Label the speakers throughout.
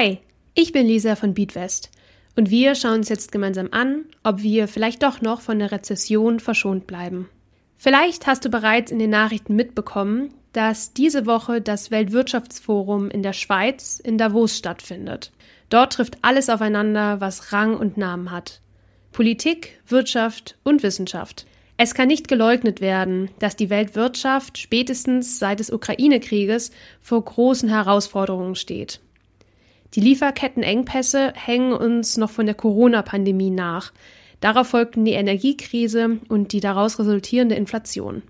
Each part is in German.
Speaker 1: Hi, ich bin Lisa von Beatwest und wir schauen uns jetzt gemeinsam an, ob wir vielleicht doch noch von der Rezession verschont bleiben. Vielleicht hast du bereits in den Nachrichten mitbekommen, dass diese Woche das Weltwirtschaftsforum in der Schweiz in Davos stattfindet. Dort trifft alles aufeinander, was Rang und Namen hat. Politik, Wirtschaft und Wissenschaft. Es kann nicht geleugnet werden, dass die Weltwirtschaft spätestens seit des Ukraine-Krieges vor großen Herausforderungen steht. Die Lieferkettenengpässe hängen uns noch von der Corona-Pandemie nach. Darauf folgten die Energiekrise und die daraus resultierende Inflation.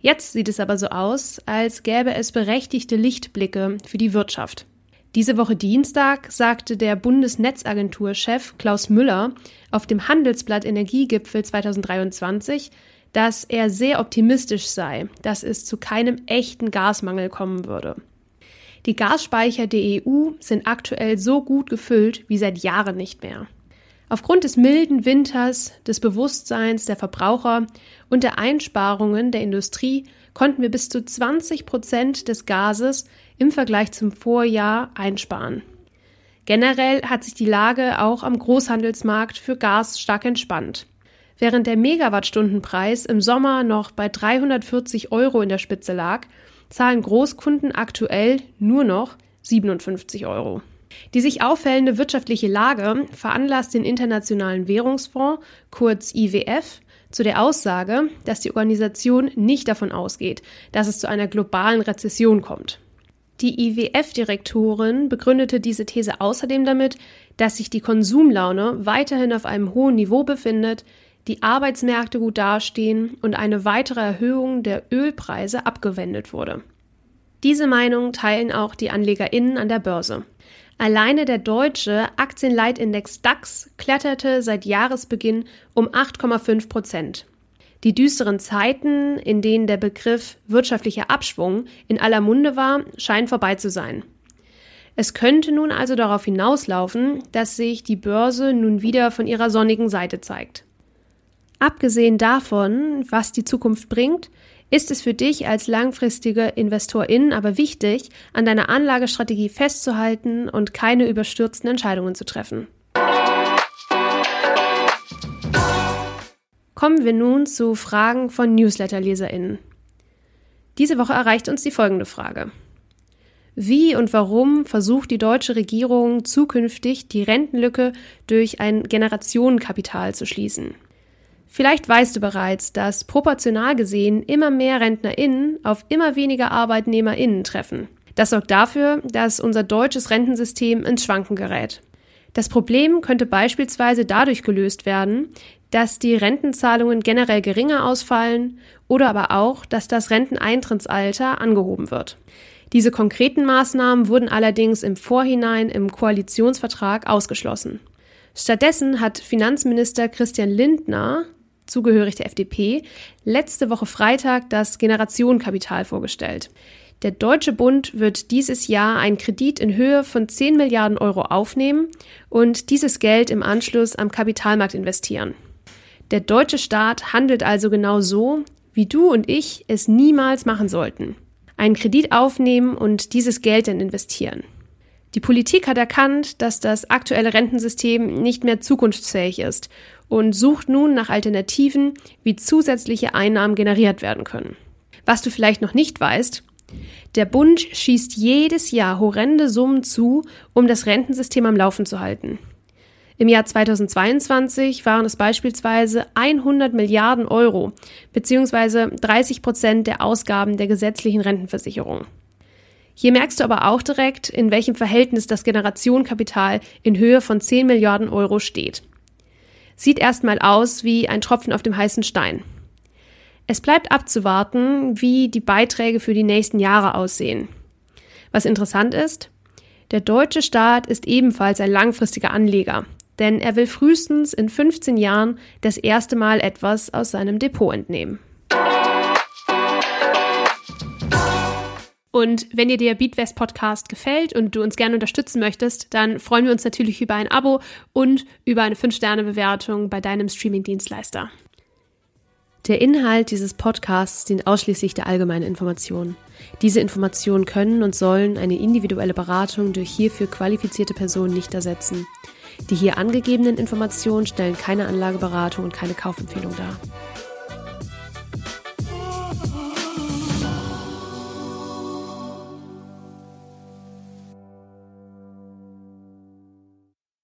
Speaker 1: Jetzt sieht es aber so aus, als gäbe es berechtigte Lichtblicke für die Wirtschaft. Diese Woche Dienstag sagte der Bundesnetzagentur-Chef Klaus Müller auf dem Handelsblatt Energiegipfel 2023, dass er sehr optimistisch sei, dass es zu keinem echten Gasmangel kommen würde. Die Gasspeicher der EU sind aktuell so gut gefüllt wie seit Jahren nicht mehr. Aufgrund des milden Winters, des Bewusstseins der Verbraucher und der Einsparungen der Industrie konnten wir bis zu 20 Prozent des Gases im Vergleich zum Vorjahr einsparen. Generell hat sich die Lage auch am Großhandelsmarkt für Gas stark entspannt. Während der Megawattstundenpreis im Sommer noch bei 340 Euro in der Spitze lag, zahlen Großkunden aktuell nur noch 57 Euro. Die sich auffällende wirtschaftliche Lage veranlasst den Internationalen Währungsfonds, kurz IWF, zu der Aussage, dass die Organisation nicht davon ausgeht, dass es zu einer globalen Rezession kommt. Die IWF-Direktorin begründete diese These außerdem damit, dass sich die Konsumlaune weiterhin auf einem hohen Niveau befindet, die Arbeitsmärkte gut dastehen und eine weitere Erhöhung der Ölpreise abgewendet wurde. Diese Meinung teilen auch die AnlegerInnen an der Börse. Alleine der deutsche Aktienleitindex DAX kletterte seit Jahresbeginn um 8,5 Prozent. Die düsteren Zeiten, in denen der Begriff wirtschaftlicher Abschwung in aller Munde war, scheinen vorbei zu sein. Es könnte nun also darauf hinauslaufen, dass sich die Börse nun wieder von ihrer sonnigen Seite zeigt. Abgesehen davon, was die Zukunft bringt, ist es für dich als langfristige Investorin aber wichtig, an deiner Anlagestrategie festzuhalten und keine überstürzten Entscheidungen zu treffen. Kommen wir nun zu Fragen von Newsletter-LeserInnen. Diese Woche erreicht uns die folgende Frage. Wie und warum versucht die deutsche Regierung zukünftig die Rentenlücke durch ein Generationenkapital zu schließen? Vielleicht weißt du bereits, dass proportional gesehen immer mehr RentnerInnen auf immer weniger ArbeitnehmerInnen treffen. Das sorgt dafür, dass unser deutsches Rentensystem ins Schwanken gerät. Das Problem könnte beispielsweise dadurch gelöst werden, dass die Rentenzahlungen generell geringer ausfallen oder aber auch, dass das Renteneintrittsalter angehoben wird. Diese konkreten Maßnahmen wurden allerdings im Vorhinein im Koalitionsvertrag ausgeschlossen. Stattdessen hat Finanzminister Christian Lindner zugehörig der FDP, letzte Woche Freitag das Generationenkapital vorgestellt. Der Deutsche Bund wird dieses Jahr einen Kredit in Höhe von 10 Milliarden Euro aufnehmen und dieses Geld im Anschluss am Kapitalmarkt investieren. Der deutsche Staat handelt also genau so, wie du und ich es niemals machen sollten. Einen Kredit aufnehmen und dieses Geld dann investieren. Die Politik hat erkannt, dass das aktuelle Rentensystem nicht mehr zukunftsfähig ist und sucht nun nach Alternativen, wie zusätzliche Einnahmen generiert werden können. Was du vielleicht noch nicht weißt, der Bund schießt jedes Jahr horrende Summen zu, um das Rentensystem am Laufen zu halten. Im Jahr 2022 waren es beispielsweise 100 Milliarden Euro, beziehungsweise 30 Prozent der Ausgaben der gesetzlichen Rentenversicherung. Hier merkst du aber auch direkt, in welchem Verhältnis das Generationenkapital in Höhe von 10 Milliarden Euro steht. Sieht erstmal aus wie ein Tropfen auf dem heißen Stein. Es bleibt abzuwarten, wie die Beiträge für die nächsten Jahre aussehen. Was interessant ist, der deutsche Staat ist ebenfalls ein langfristiger Anleger, denn er will frühestens in 15 Jahren das erste Mal etwas aus seinem Depot entnehmen. Und wenn dir der Beatwest Podcast gefällt und du uns gerne unterstützen möchtest, dann freuen wir uns natürlich über ein Abo und über eine 5-Sterne-Bewertung bei deinem Streaming-Dienstleister. Der Inhalt dieses Podcasts dient ausschließlich der allgemeinen Information. Diese Informationen können und sollen eine individuelle Beratung durch hierfür qualifizierte Personen nicht ersetzen. Die hier angegebenen Informationen stellen keine Anlageberatung und keine Kaufempfehlung dar.